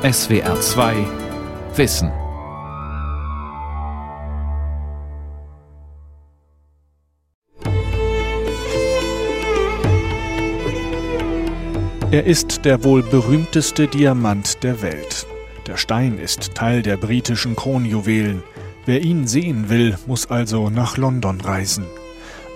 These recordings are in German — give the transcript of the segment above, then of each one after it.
SWR 2 Wissen. Er ist der wohl berühmteste Diamant der Welt. Der Stein ist Teil der britischen Kronjuwelen. Wer ihn sehen will, muss also nach London reisen.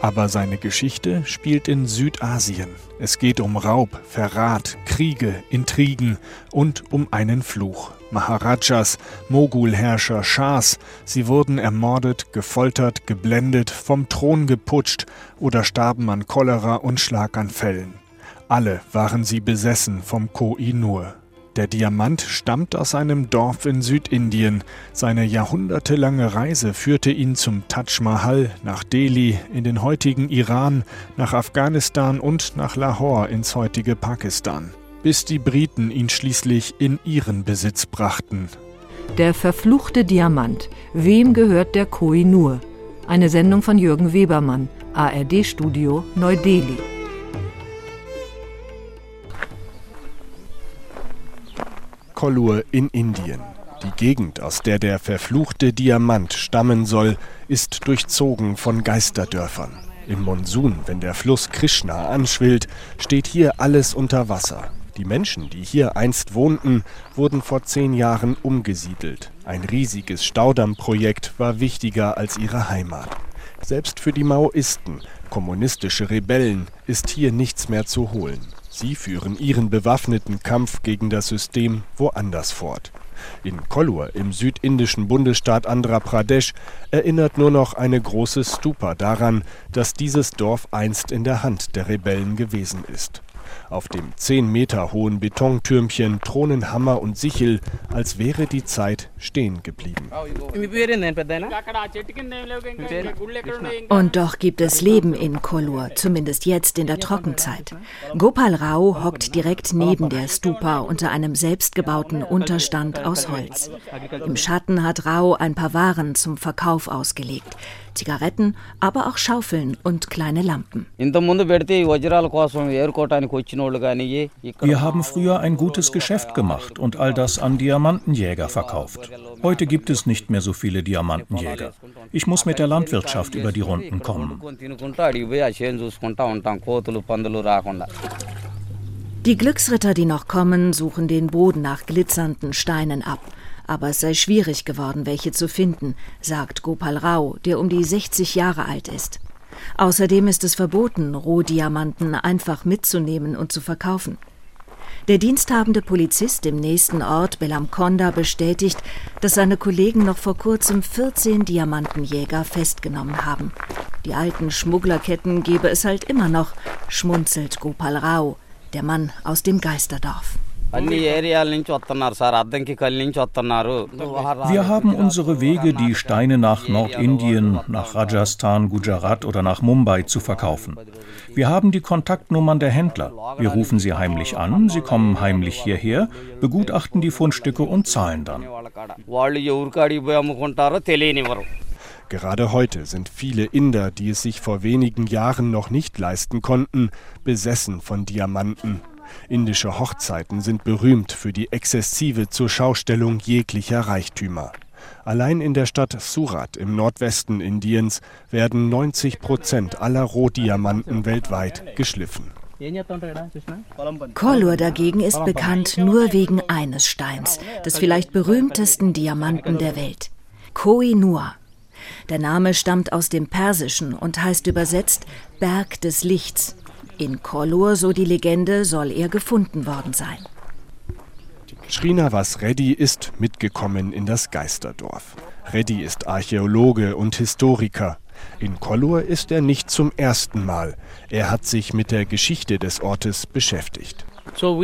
Aber seine Geschichte spielt in Südasien. Es geht um Raub, Verrat, Kriege, Intrigen und um einen Fluch. Maharajas, Mogulherrscher, Schahs, sie wurden ermordet, gefoltert, geblendet, vom Thron geputscht oder starben an Cholera und Schlaganfällen. Alle waren sie besessen vom Koh-i-Noor. Der Diamant stammt aus einem Dorf in Südindien. Seine jahrhundertelange Reise führte ihn zum Taj Mahal, nach Delhi, in den heutigen Iran, nach Afghanistan und nach Lahore ins heutige Pakistan, bis die Briten ihn schließlich in ihren Besitz brachten. Der verfluchte Diamant. Wem gehört der Koh-i-Noor? Eine Sendung von Jürgen Webermann, ARD-Studio Neu-Delhi. Kollur in Indien. Die Gegend, aus der der verfluchte Diamant stammen soll, ist durchzogen von Geisterdörfern. Im Monsun, wenn der Fluss Krishna anschwillt, steht hier alles unter Wasser. Die Menschen, die hier einst wohnten, wurden vor zehn Jahren umgesiedelt. Ein riesiges Staudammprojekt war wichtiger als ihre Heimat. Selbst für die Maoisten, kommunistische Rebellen, ist hier nichts mehr zu holen. Sie führen ihren bewaffneten Kampf gegen das System woanders fort. In Kollur im südindischen Bundesstaat Andhra Pradesh erinnert nur noch eine große Stupa daran, dass dieses Dorf einst in der Hand der Rebellen gewesen ist. Auf dem zehn Meter hohen Betontürmchen thronen Hammer und Sichel, als wäre die Zeit stehen geblieben. Und doch gibt es Leben in Kollur, zumindest jetzt in der Trockenzeit. Gopal Rao hockt direkt neben der Stupa unter einem selbstgebauten Unterstand aus Holz. Im Schatten hat Rao ein paar Waren zum Verkauf ausgelegt. Zigaretten, aber auch Schaufeln und kleine Lampen. Wir haben früher ein gutes Geschäft gemacht und all das an Diamantenjäger verkauft. Heute gibt es nicht mehr so viele Diamantenjäger. Ich muss mit der Landwirtschaft über die Runden kommen. Die Glücksritter, die noch kommen, suchen den Boden nach glitzernden Steinen ab aber es sei schwierig geworden, welche zu finden, sagt Gopal Rao, der um die 60 Jahre alt ist. Außerdem ist es verboten, Rohdiamanten einfach mitzunehmen und zu verkaufen. Der diensthabende Polizist im nächsten Ort Belamkonda bestätigt, dass seine Kollegen noch vor kurzem 14 Diamantenjäger festgenommen haben. Die alten Schmugglerketten gebe es halt immer noch, schmunzelt Gopal Rao, der Mann aus dem Geisterdorf. Wir haben unsere Wege, die Steine nach Nordindien, nach Rajasthan, Gujarat oder nach Mumbai zu verkaufen. Wir haben die Kontaktnummern der Händler. Wir rufen sie heimlich an, sie kommen heimlich hierher, begutachten die Fundstücke und zahlen dann. Gerade heute sind viele Inder, die es sich vor wenigen Jahren noch nicht leisten konnten, besessen von Diamanten Indische Hochzeiten sind berühmt für die exzessive Zurschaustellung jeglicher Reichtümer. Allein in der Stadt Surat im Nordwesten Indiens werden 90 Prozent aller Rohdiamanten weltweit geschliffen. Kollur dagegen ist bekannt nur wegen eines Steins, des vielleicht berühmtesten Diamanten der Welt, Koh-i-Noor. Der Name stammt aus dem Persischen und heißt übersetzt Berg des Lichts. In Kollur, so die Legende, soll er gefunden worden sein. Srinivas Reddy ist mitgekommen in das Geisterdorf. Reddy ist Archäologe und Historiker. In Kollur ist er nicht zum ersten Mal. Er hat sich mit der Geschichte des Ortes beschäftigt. Also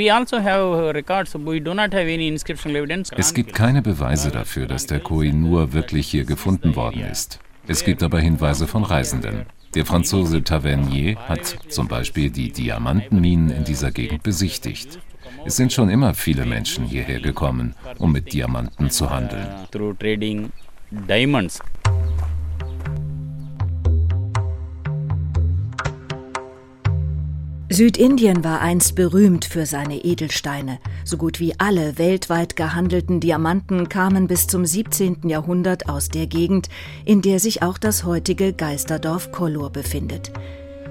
es gibt keine Beweise dafür, dass der Koh-i-Noor wirklich hier gefunden worden ist. Es gibt aber Hinweise von Reisenden. Der Franzose Tavernier hat zum Beispiel die Diamantenminen in dieser Gegend besichtigt. Es sind schon immer viele Menschen hierher gekommen, um mit Diamanten zu handeln. Südindien war einst berühmt für seine Edelsteine. So gut wie alle weltweit gehandelten Diamanten kamen bis zum 17. Jahrhundert aus der Gegend, in der sich auch das heutige Geisterdorf Kollur befindet.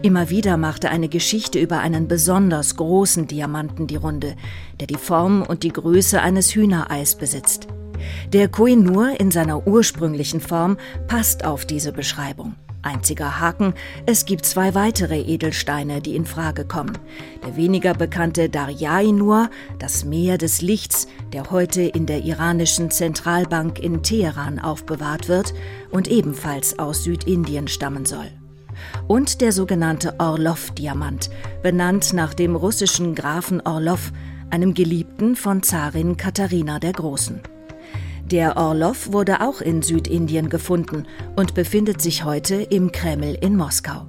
Immer wieder machte eine Geschichte über einen besonders großen Diamanten die Runde, der die Form und die Größe eines Hühnereis besitzt. Der Koh-i-Noor in seiner ursprünglichen Form passt auf diese Beschreibung. Einziger Haken, es gibt zwei weitere Edelsteine, die in Frage kommen. Der weniger bekannte Darya-i-Nur, das Meer des Lichts, der heute in der iranischen Zentralbank in Teheran aufbewahrt wird und ebenfalls aus Südindien stammen soll. Und der sogenannte Orlov-Diamant, benannt nach dem russischen Grafen Orlov, einem Geliebten von Zarin Katharina der Großen. Der Orlov wurde auch in Südindien gefunden und befindet sich heute im Kreml in Moskau.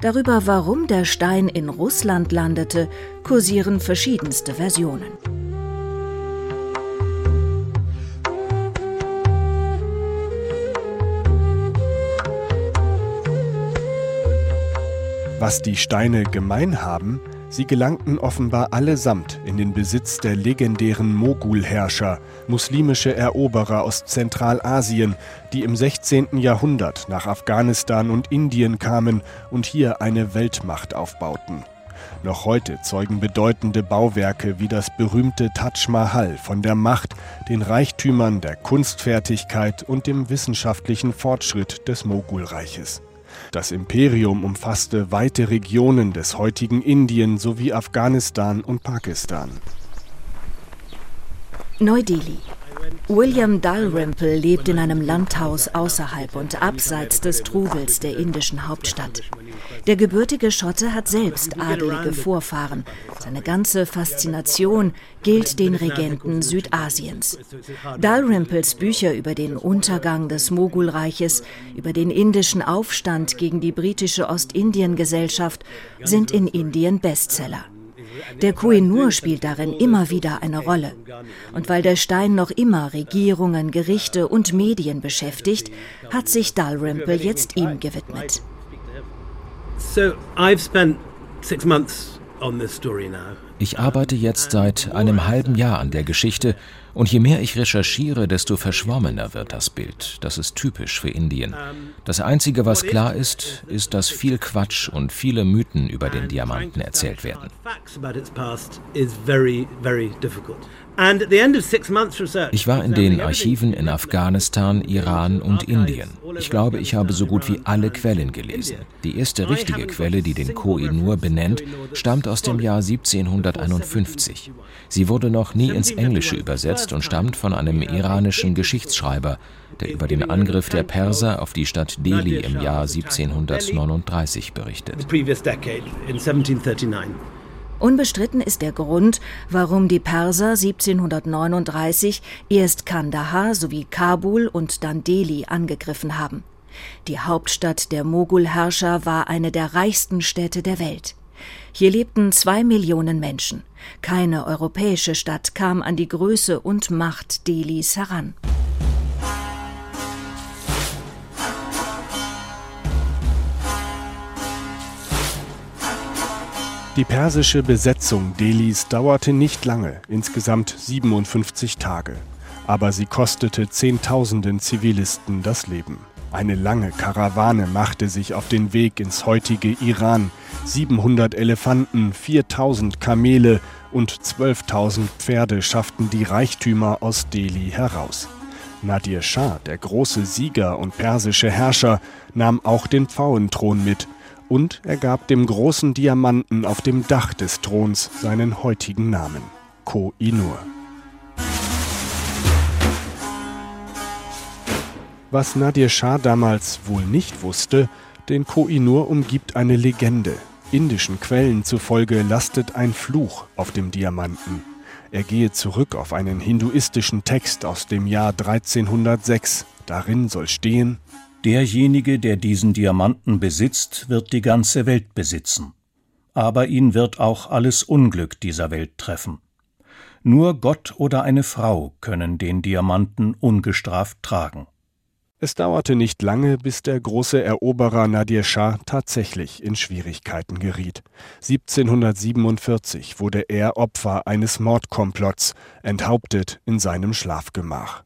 Darüber, warum der Stein in Russland landete, kursieren verschiedenste Versionen. Was die Steine gemein haben, Sie gelangten offenbar allesamt in den Besitz der legendären Mogulherrscher, muslimische Eroberer aus Zentralasien, die im 16. Jahrhundert nach Afghanistan und Indien kamen und hier eine Weltmacht aufbauten. Noch heute zeugen bedeutende Bauwerke wie das berühmte Taj Mahal von der Macht, den Reichtümern, der Kunstfertigkeit und dem wissenschaftlichen Fortschritt des Mogulreiches. Das Imperium umfasste weite Regionen des heutigen Indien sowie Afghanistan und Pakistan. Neu-Delhi. William Dalrymple lebt in einem Landhaus außerhalb und abseits des Trubels der indischen Hauptstadt. Der gebürtige Schotte hat selbst adelige Vorfahren. Seine ganze Faszination gilt den Regenten Südasiens. Dalrymples Bücher über den Untergang des Mogulreiches, über den indischen Aufstand gegen die britische Ostindien-Gesellschaft sind in Indien Bestseller. Der Koh-i-Noor spielt darin immer wieder eine Rolle. Und weil der Stein noch immer Regierungen, Gerichte und Medien beschäftigt, hat sich Dalrymple jetzt ihm gewidmet. Ich arbeite jetzt seit einem halben Jahr an der Geschichte und je mehr ich recherchiere, desto verschwommener wird das Bild. Das ist typisch für Indien. Das Einzige, was klar ist, ist, dass viel Quatsch und viele Mythen über den Diamanten erzählt werden. Ich war in den Archiven in Afghanistan, Iran und Indien. Ich glaube, ich habe so gut wie alle Quellen gelesen. Die erste richtige Quelle, die den Koh-i-Noor benennt, stammt aus dem Jahr 1751. Sie wurde noch nie ins Englische übersetzt und stammt von einem iranischen Geschichtsschreiber, der über den Angriff der Perser auf die Stadt Delhi im Jahr 1739 berichtet. Unbestritten ist der Grund, warum die Perser 1739 erst Kandahar sowie Kabul und dann Delhi angegriffen haben. Die Hauptstadt der Mogulherrscher war eine der reichsten Städte der Welt. Hier lebten zwei Millionen Menschen. Keine europäische Stadt kam an die Größe und Macht Delhis heran. Die persische Besetzung Delhis dauerte nicht lange, insgesamt 57 Tage. Aber sie kostete Zehntausenden Zivilisten das Leben. Eine lange Karawane machte sich auf den Weg ins heutige Iran. 700 Elefanten, 4000 Kamele und 12.000 Pferde schafften die Reichtümer aus Delhi heraus. Nadir Shah, der große Sieger und persische Herrscher, nahm auch den Pfauenthron mit und er gab dem großen Diamanten auf dem Dach des Throns seinen heutigen Namen, Koh-i-Noor. Was Nadir Shah damals wohl nicht wusste, den Koh-i-Noor umgibt eine Legende. Indischen Quellen zufolge lastet ein Fluch auf dem Diamanten. Er gehe zurück auf einen hinduistischen Text aus dem Jahr 1306. Darin soll stehen, Derjenige, der diesen Diamanten besitzt, wird die ganze Welt besitzen. Aber ihn wird auch alles Unglück dieser Welt treffen. Nur Gott oder eine Frau können den Diamanten ungestraft tragen. Es dauerte nicht lange, bis der große Eroberer Nadir Shah tatsächlich in Schwierigkeiten geriet. 1747 wurde er Opfer eines Mordkomplotts, enthauptet in seinem Schlafgemach.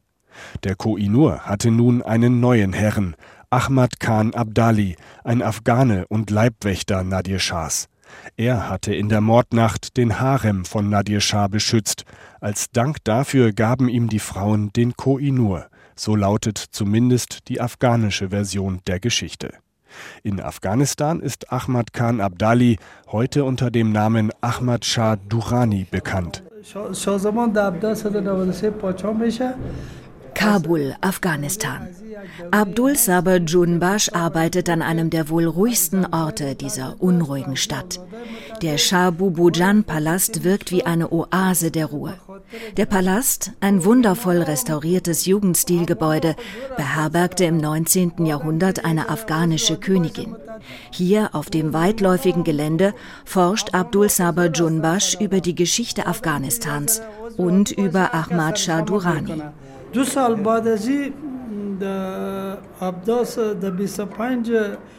Der Koh-i-Noor hatte nun einen neuen Herren, Ahmad Khan Abdali, ein Afghane und Leibwächter Nadir Shahs. Er hatte in der Mordnacht den Harem von Nadir Shah beschützt. Als Dank dafür gaben ihm die Frauen den Koh-i-Noor. So lautet zumindest die afghanische Version der Geschichte. In Afghanistan ist Ahmad Khan Abdali heute unter dem Namen Ahmad Shah Durrani bekannt. Kabul, Afghanistan. Abdul Saber Junbash arbeitet an einem der wohl ruhigsten Orte dieser unruhigen Stadt. Der Shah Bubujan Palast wirkt wie eine Oase der Ruhe. Der Palast, ein wundervoll restauriertes Jugendstilgebäude, beherbergte im 19. Jahrhundert eine afghanische Königin. Hier auf dem weitläufigen Gelände forscht Abdul Saber Junbash über die Geschichte Afghanistans und über Ahmad Shah Durrani.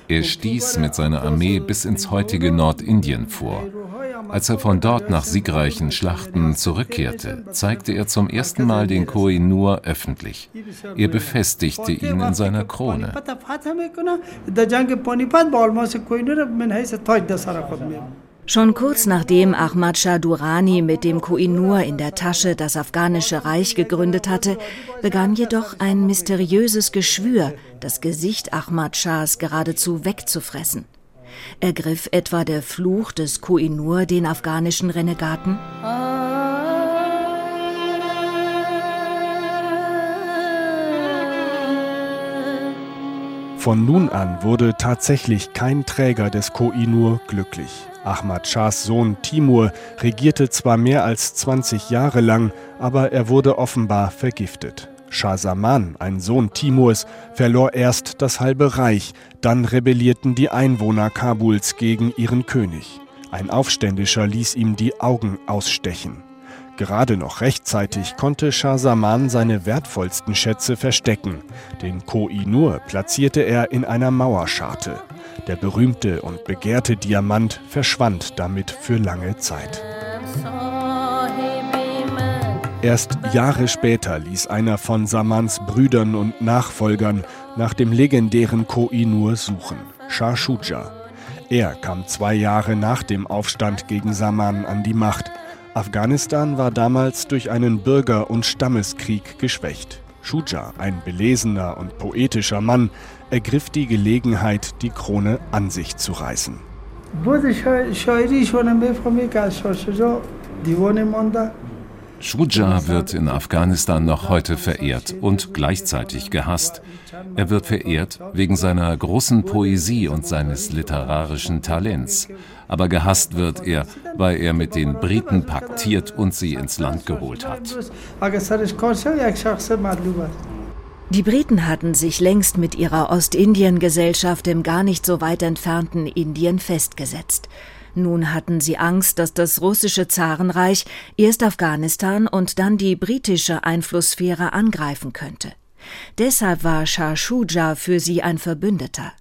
Er stieß mit seiner Armee bis ins heutige Nordindien vor. Als er von dort nach siegreichen Schlachten zurückkehrte, zeigte er zum ersten Mal den Koh-i-Noor öffentlich. Er befestigte ihn in seiner Krone. Schon kurz nachdem Ahmad Shah Durrani mit dem Koh-i-Noor in der Tasche das afghanische Reich gegründet hatte, begann jedoch ein mysteriöses Geschwür, das Gesicht Ahmad Shahs geradezu wegzufressen. Ergriff etwa der Fluch des Koh-i-Noor den afghanischen Renegaten? Von nun an wurde tatsächlich kein Träger des Koh-i-Noor glücklich. Ahmad Schahs Sohn Timur regierte zwar mehr als 20 Jahre lang, aber er wurde offenbar vergiftet. Shah Saman, ein Sohn Timurs, verlor erst das halbe Reich, dann rebellierten die Einwohner Kabuls gegen ihren König. Ein Aufständischer ließ ihm die Augen ausstechen. Gerade noch rechtzeitig konnte Shah Saman seine wertvollsten Schätze verstecken. Den Koh-i-Noor platzierte er in einer Mauerscharte. Der berühmte und begehrte Diamant verschwand damit für lange Zeit. Erst Jahre später ließ einer von Samans Brüdern und Nachfolgern nach dem legendären Koh-i-Noor suchen, Shah Shuja. Er kam zwei Jahre nach dem Aufstand gegen Saman an die Macht. Afghanistan war damals durch einen Bürger- und Stammeskrieg geschwächt. Shuja, ein belesener und poetischer Mann, ergriff die Gelegenheit, die Krone an sich zu reißen. Shuja wird in Afghanistan noch heute verehrt und gleichzeitig gehasst. Er wird verehrt wegen seiner großen Poesie und seines literarischen Talents. Aber gehasst wird er, weil er mit den Briten paktiert und sie ins Land geholt hat. Die Briten hatten sich längst mit ihrer Ostindien-Gesellschaft im gar nicht so weit entfernten Indien festgesetzt. Nun hatten sie Angst, dass das russische Zarenreich erst Afghanistan und dann die britische Einflusssphäre angreifen könnte. Deshalb war Shah Shuja für sie ein Verbündeter.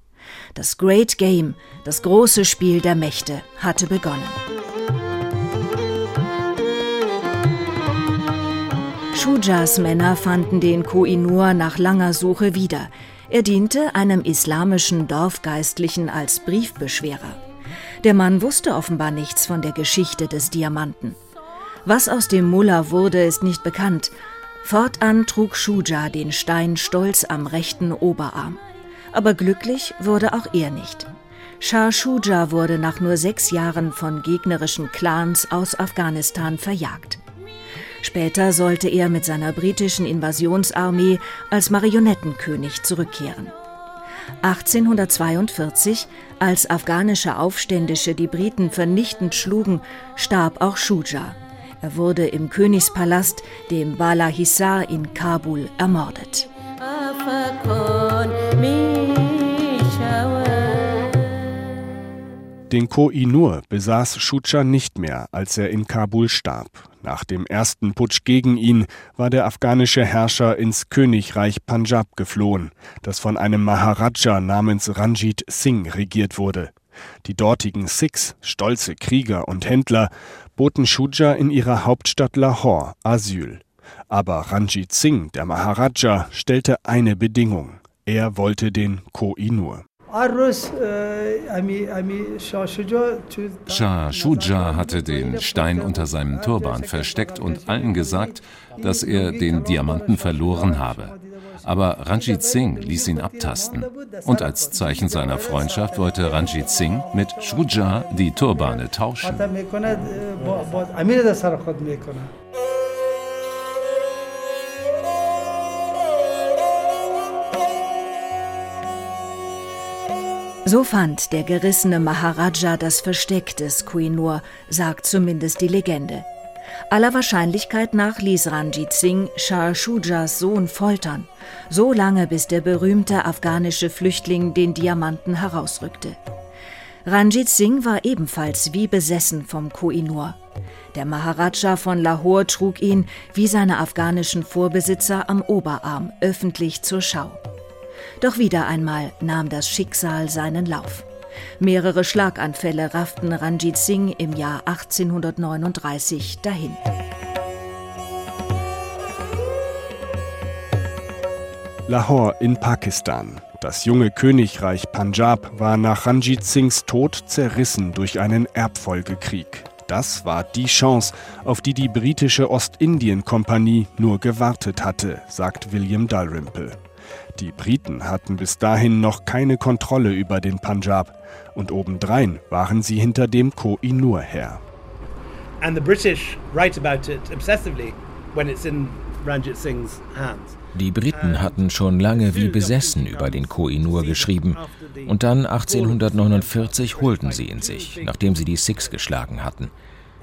Das Great Game, das große Spiel der Mächte, hatte begonnen. Shujas Männer fanden den Koh-i-Noor nach langer Suche wieder. Er diente einem islamischen Dorfgeistlichen als Briefbeschwerer. Der Mann wusste offenbar nichts von der Geschichte des Diamanten. Was aus dem Mullah wurde, ist nicht bekannt. Fortan trug Shuja den Stein stolz am rechten Oberarm. Aber glücklich wurde auch er nicht. Shah Shuja wurde nach nur sechs Jahren von gegnerischen Clans aus Afghanistan verjagt. Später sollte er mit seiner britischen Invasionsarmee als Marionettenkönig zurückkehren. 1842, als afghanische Aufständische die Briten vernichtend schlugen, starb auch Shuja. Er wurde im Königspalast, dem Bala Hissar in Kabul, ermordet. Den Koh-i-Noor besaß Shuja nicht mehr, als er in Kabul starb. Nach dem ersten Putsch gegen ihn war der afghanische Herrscher ins Königreich Punjab geflohen, das von einem Maharaja namens Ranjit Singh regiert wurde. Die dortigen Sikhs, stolze Krieger und Händler, boten Shuja in ihrer Hauptstadt Lahore Asyl. Aber Ranjit Singh, der Maharaja, stellte eine Bedingung. Er wollte den Koh-i-Noor. Shah Shuja hatte den Stein unter seinem Turban versteckt und allen gesagt, dass er den Diamanten verloren habe. Aber Ranjit Singh ließ ihn abtasten. Und als Zeichen seiner Freundschaft wollte Ranjit Singh mit Shuja die Turbane tauschen. So fand der gerissene Maharaja das Versteck des Kuinur, sagt zumindest die Legende. Aller Wahrscheinlichkeit nach ließ Ranjit Singh Shah Shujas Sohn foltern, so lange bis der berühmte afghanische Flüchtling den Diamanten herausrückte. Ranjit Singh war ebenfalls wie besessen vom Koh-i-Noor. Der Maharaja von Lahore trug ihn, wie seine afghanischen Vorbesitzer, am Oberarm öffentlich zur Schau. Doch wieder einmal nahm das Schicksal seinen Lauf. Mehrere Schlaganfälle rafften Ranjit Singh im Jahr 1839 dahin. Lahore in Pakistan. Das junge Königreich Punjab war nach Ranjit Singhs Tod zerrissen durch einen Erbfolgekrieg. Das war die Chance, auf die die britische Ostindien-Kompanie nur gewartet hatte, sagt William Dalrymple. Die Briten hatten bis dahin noch keine Kontrolle über den Punjab und obendrein waren sie hinter dem Koh-i-Noor her. And the British write about it obsessively when it's in Ranjit Singhs hands. Die Briten hatten schon lange wie besessen über den Koh-i-Noor geschrieben und dann 1849 holten sie ihn sich, nachdem sie die Sikhs geschlagen hatten.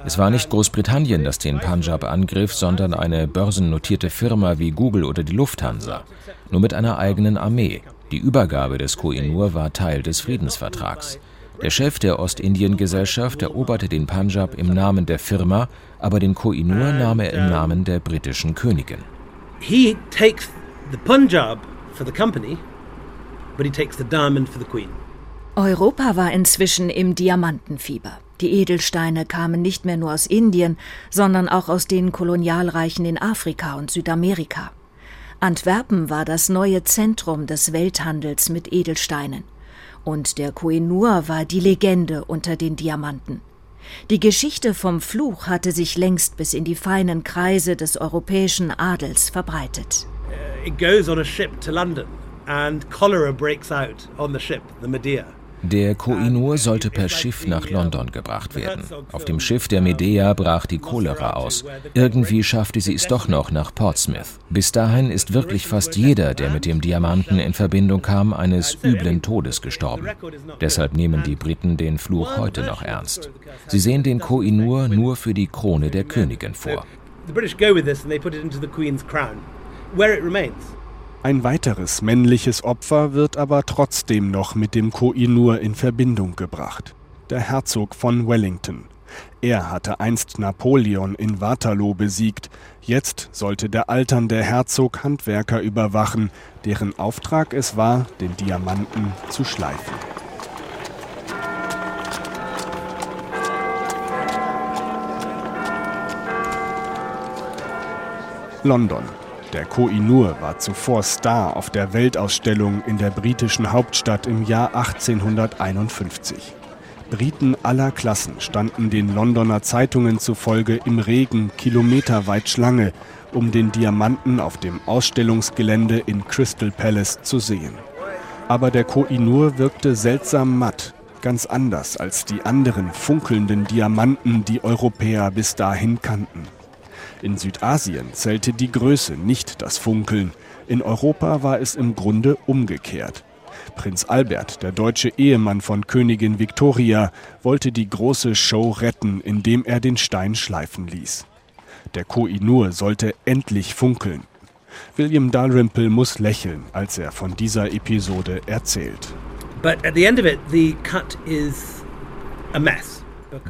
Es war nicht Großbritannien, das den Punjab angriff, sondern eine börsennotierte Firma wie Google oder die Lufthansa, nur mit einer eigenen Armee. Die Übergabe des Koh-i-Noor war Teil des Friedensvertrags. Der Chef der Ostindien-Gesellschaft eroberte den Punjab im Namen der Firma, aber den Koh-i-Noor nahm er im Namen der britischen Königin. He takes the Punjab for the company, but he takes the diamond for the queen. Europa war inzwischen im Diamantenfieber. Die Edelsteine kamen nicht mehr nur aus Indien, sondern auch aus den Kolonialreichen in Afrika und Südamerika. Antwerpen war das neue Zentrum des Welthandels mit Edelsteinen. Und der Koh-i-Noor war die Legende unter den Diamanten. Die Geschichte vom Fluch hatte sich längst bis in die feinen Kreise des europäischen Adels verbreitet. It goes on a ship to London and cholera breaks out on the ship, the Medea. Der Koh-i-Noor sollte per Schiff nach London gebracht werden. Auf dem Schiff der Medea brach die Cholera aus. Irgendwie schaffte sie es doch noch nach Portsmouth. Bis dahin ist wirklich fast jeder, der mit dem Diamanten in Verbindung kam, eines üblen Todes gestorben. Deshalb nehmen die Briten den Fluch heute noch ernst. Sie sehen den Koh-i-Noor nur für die Krone der Königin vor. The British go with this and they put it into the Queen's crown, where it remains. Ein weiteres männliches Opfer wird aber trotzdem noch mit dem Koh-i-Noor in Verbindung gebracht. Der Herzog von Wellington. Er hatte einst Napoleon in Waterloo besiegt. Jetzt sollte der alternde Herzog Handwerker überwachen, deren Auftrag es war, den Diamanten zu schleifen. London. Der Koh-i-Noor war zuvor Star auf der Weltausstellung in der britischen Hauptstadt im Jahr 1851. Briten aller Klassen standen den Londoner Zeitungen zufolge im Regen kilometerweit Schlange, um den Diamanten auf dem Ausstellungsgelände in Crystal Palace zu sehen. Aber der Koh-i-Noor wirkte seltsam matt, ganz anders als die anderen funkelnden Diamanten, die Europäer bis dahin kannten. In Südasien zählte die Größe, nicht das Funkeln. In Europa war es im Grunde umgekehrt. Prinz Albert, der deutsche Ehemann von Königin Victoria, wollte die große Show retten, indem er den Stein schleifen ließ. Der Koh-i-Noor sollte endlich funkeln. William Dalrymple muss lächeln, als er von dieser Episode erzählt. But at the end of it, the cut is a mess.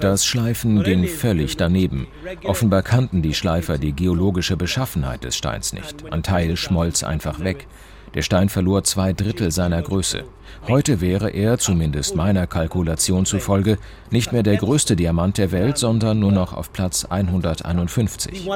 Das Schleifen ging völlig daneben. Offenbar kannten die Schleifer die geologische Beschaffenheit des Steins nicht. Ein Teil schmolz einfach weg. Der Stein verlor zwei Drittel seiner Größe. Heute wäre er, zumindest meiner Kalkulation zufolge, nicht mehr der größte Diamant der Welt, sondern nur noch auf Platz 151.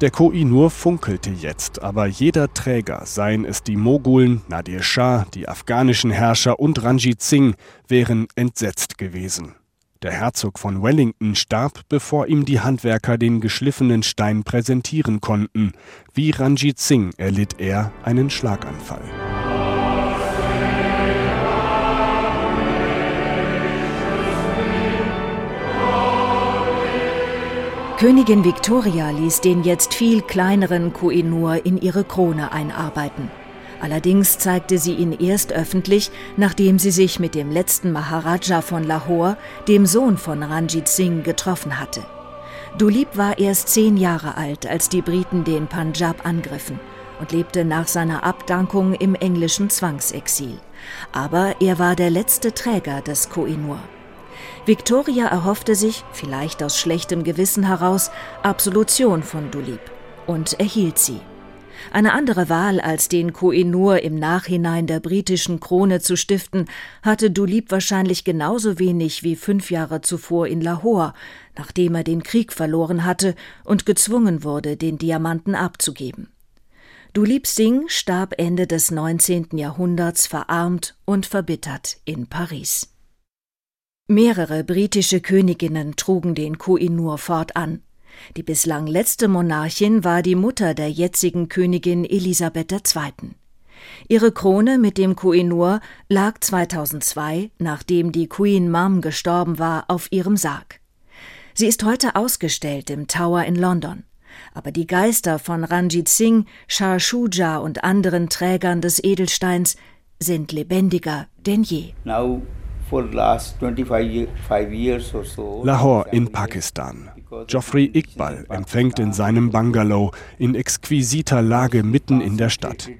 Der Koh-i-Noor funkelte jetzt, aber jeder Träger, seien es die Mogulen, Nadir Shah, die afghanischen Herrscher und Ranjit Singh, wären entsetzt gewesen. Der Herzog von Wellington starb, bevor ihm die Handwerker den geschliffenen Stein präsentieren konnten. Wie Ranjit Singh erlitt er einen Schlaganfall. Königin Victoria ließ den jetzt viel kleineren Koh-i-Noor in ihre Krone einarbeiten. Allerdings zeigte sie ihn erst öffentlich, nachdem sie sich mit dem letzten Maharaja von Lahore, dem Sohn von Ranjit Singh, getroffen hatte. Dulip war erst zehn Jahre alt, als die Briten den Punjab angriffen und lebte nach seiner Abdankung im englischen Zwangsexil. Aber er war der letzte Träger des Koh-i-Noor. Victoria erhoffte sich, vielleicht aus schlechtem Gewissen heraus, Absolution von Dulip und erhielt sie. Eine andere Wahl als den Koh-i-Noor im Nachhinein der britischen Krone zu stiften, hatte Dulip wahrscheinlich genauso wenig wie fünf Jahre zuvor in Lahore, nachdem er den Krieg verloren hatte und gezwungen wurde, den Diamanten abzugeben. Dulip Singh starb Ende des 19. Jahrhunderts verarmt und verbittert in Paris. Mehrere britische Königinnen trugen den Koh-i-Noor fortan. Die bislang letzte Monarchin war die Mutter der jetzigen Königin Elisabeth II. Ihre Krone mit dem Koh-i-Noor lag 2002, nachdem die Queen Mum gestorben war, auf ihrem Sarg. Sie ist heute ausgestellt im Tower in London. Aber die Geister von Ranjit Singh, Shah Shuja und anderen Trägern des Edelsteins sind lebendiger denn je. Lahore in Pakistan. Geoffrey Iqbal empfängt in seinem Bungalow in exquisiter Lage mitten in der Stadt.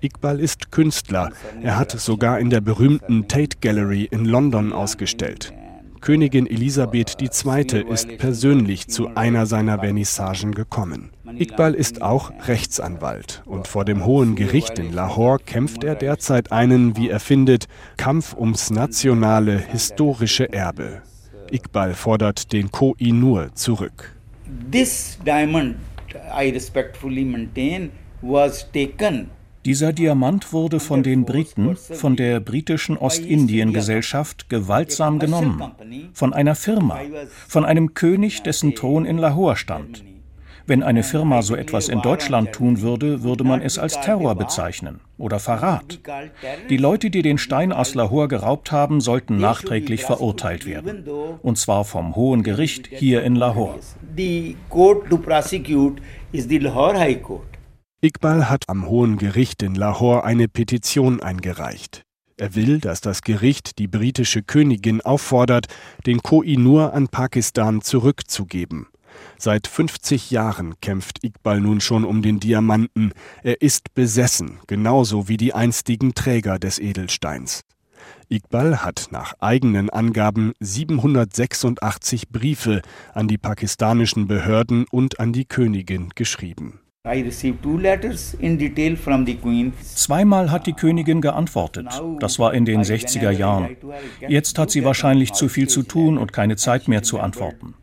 Iqbal ist Künstler. Er hat sogar in der berühmten Tate Gallery in London ausgestellt. Königin Elisabeth II. ist persönlich zu einer seiner Vernissagen gekommen. Iqbal ist auch Rechtsanwalt und vor dem Hohen Gericht in Lahore kämpft er derzeit einen, wie er findet, Kampf ums nationale historische Erbe. Iqbal fordert den Koh-i-Noor zurück. This diamond, I respectfully maintain, was taken dieser Diamant wurde von den Briten, von der britischen Ostindien-Gesellschaft gewaltsam genommen, von einer Firma, von einem König, dessen Thron in Lahore stand. Wenn eine Firma so etwas in Deutschland tun würde, würde man es als Terror bezeichnen oder Verrat. Die Leute, die den Stein aus Lahore geraubt haben, sollten nachträglich verurteilt werden. Und zwar vom Hohen Gericht hier in Lahore. Iqbal hat am Hohen Gericht in Lahore eine Petition eingereicht. Er will, dass das Gericht die britische Königin auffordert, den Koh-i-Noor an Pakistan zurückzugeben. Seit 50 Jahren kämpft Iqbal nun schon um den Diamanten. Er ist besessen, genauso wie die einstigen Träger des Edelsteins. Iqbal hat nach eigenen Angaben 786 Briefe an die pakistanischen Behörden und an die Königin geschrieben. Zweimal hat die Königin geantwortet. Das war in den 60er Jahren. Jetzt hat sie wahrscheinlich zu viel zu tun und keine Zeit mehr zu antworten.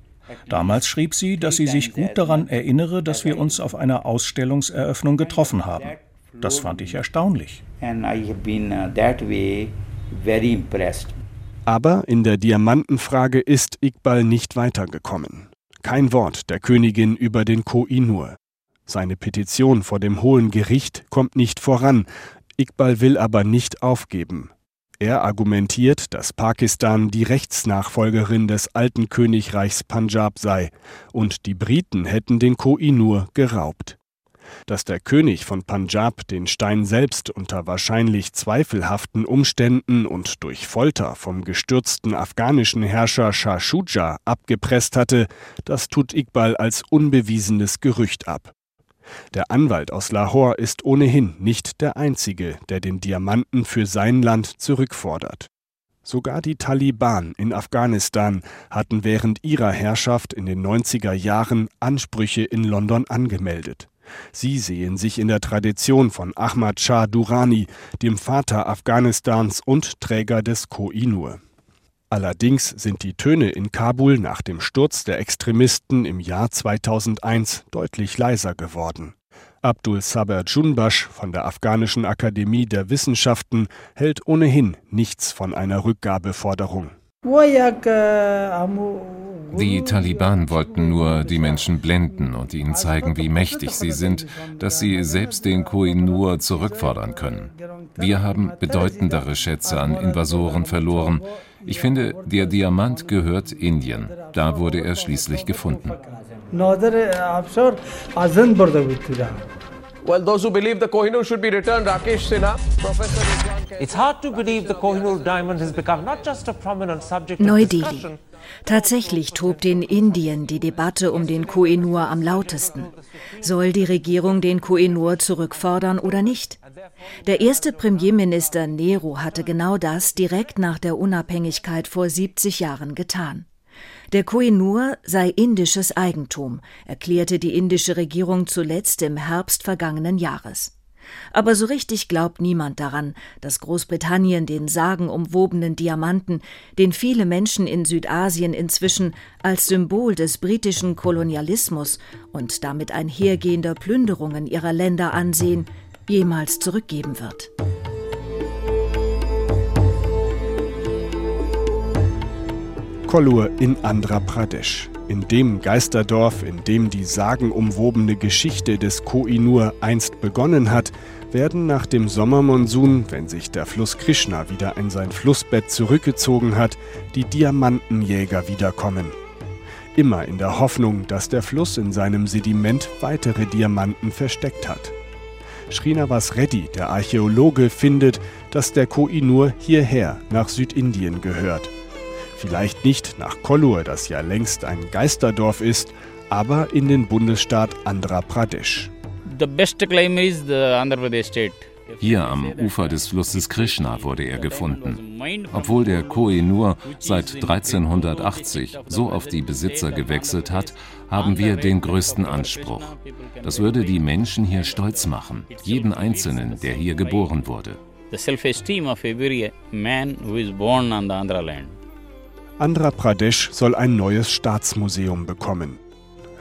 Damals schrieb sie, dass sie sich gut daran erinnere, dass wir uns auf einer Ausstellungseröffnung getroffen haben. Das fand ich erstaunlich. Uh, Aber in der Diamantenfrage ist Iqbal nicht weitergekommen. Kein Wort der Königin über den Koh-i-Noor. Seine Petition vor dem Hohen Gericht kommt nicht voran. Iqbal will aber nicht aufgeben. Er argumentiert, dass Pakistan die Rechtsnachfolgerin des alten Königreichs Punjab sei und die Briten hätten den Koh-i-Noor geraubt. Dass der König von Punjab den Stein selbst unter wahrscheinlich zweifelhaften Umständen und durch Folter vom gestürzten afghanischen Herrscher Shah Shuja abgepresst hatte, das tut Iqbal als unbewiesenes Gerücht ab. Der Anwalt aus Lahore ist ohnehin nicht der einzige, der den Diamanten für sein Land zurückfordert Sogar die Taliban in Afghanistan hatten während ihrer Herrschaft in den 90er Jahren Ansprüche in London angemeldet. Sie sehen sich in der Tradition von Ahmad Shah Durrani, dem Vater Afghanistans und Träger des Koh-i-Noor. Allerdings sind die Töne in Kabul nach dem Sturz der Extremisten im Jahr 2001 deutlich leiser geworden. Abdul Saber Junbash von der Afghanischen Akademie der Wissenschaften hält ohnehin nichts von einer Rückgabeforderung. Die Taliban wollten nur die Menschen blenden und ihnen zeigen, wie mächtig sie sind, dass sie selbst den Koh-i-Noor zurückfordern können. Wir haben bedeutendere Schätze an Invasoren verloren. Ich finde, der Diamant gehört Indien. Da wurde er schließlich gefunden. Well, those who believe the Kohinoor should be returned, Rakesh Sinha, Professor It's hard to believe the Kohinoor diamond has become not just a prominent subject of discussion. Tatsächlich tobt in Indien die Debatte um den Kohinoor am lautesten. Soll die Regierung den Kohinoor zurückfordern oder nicht? Der erste Premierminister Nehru hatte genau das direkt nach der Unabhängigkeit vor 70 Jahren getan. Der Koh-i-Noor sei indisches Eigentum, erklärte die indische Regierung zuletzt im Herbst vergangenen Jahres. Aber so richtig glaubt niemand daran, dass Großbritannien den sagenumwobenen Diamanten, den viele Menschen in Südasien inzwischen als Symbol des britischen Kolonialismus und damit einhergehender Plünderungen ihrer Länder ansehen, jemals zurückgeben wird. Kollur in Andhra Pradesh. In dem Geisterdorf, in dem die sagenumwobene Geschichte des Koh-i-Noor einst begonnen hat, werden nach dem Sommermonsun, wenn sich der Fluss Krishna wieder in sein Flussbett zurückgezogen hat, die Diamantenjäger wiederkommen. Immer in der Hoffnung, dass der Fluss in seinem Sediment weitere Diamanten versteckt hat. Srinivas Reddy, der Archäologe, findet, dass der Koh-i-Noor hierher nach Südindien gehört Vielleicht nicht nach Kollur, das ja längst ein Geisterdorf ist, aber in den Bundesstaat Andhra Pradesh. Hier am Ufer des Flusses Krishna wurde er gefunden. Obwohl der Koh-i-Noor seit 1380 so auf die Besitzer gewechselt hat, haben wir den größten Anspruch. Das würde die Menschen hier stolz machen, jeden Einzelnen, der hier geboren wurde. The self-esteem of every man who is born on the Andhra land. Andhra Pradesh soll ein neues Staatsmuseum bekommen.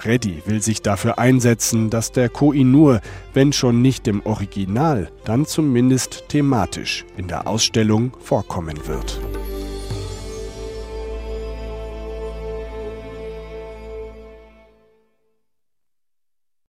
Reddy will sich dafür einsetzen, dass der Koh-i-Noor, wenn schon nicht im Original, dann zumindest thematisch in der Ausstellung vorkommen wird.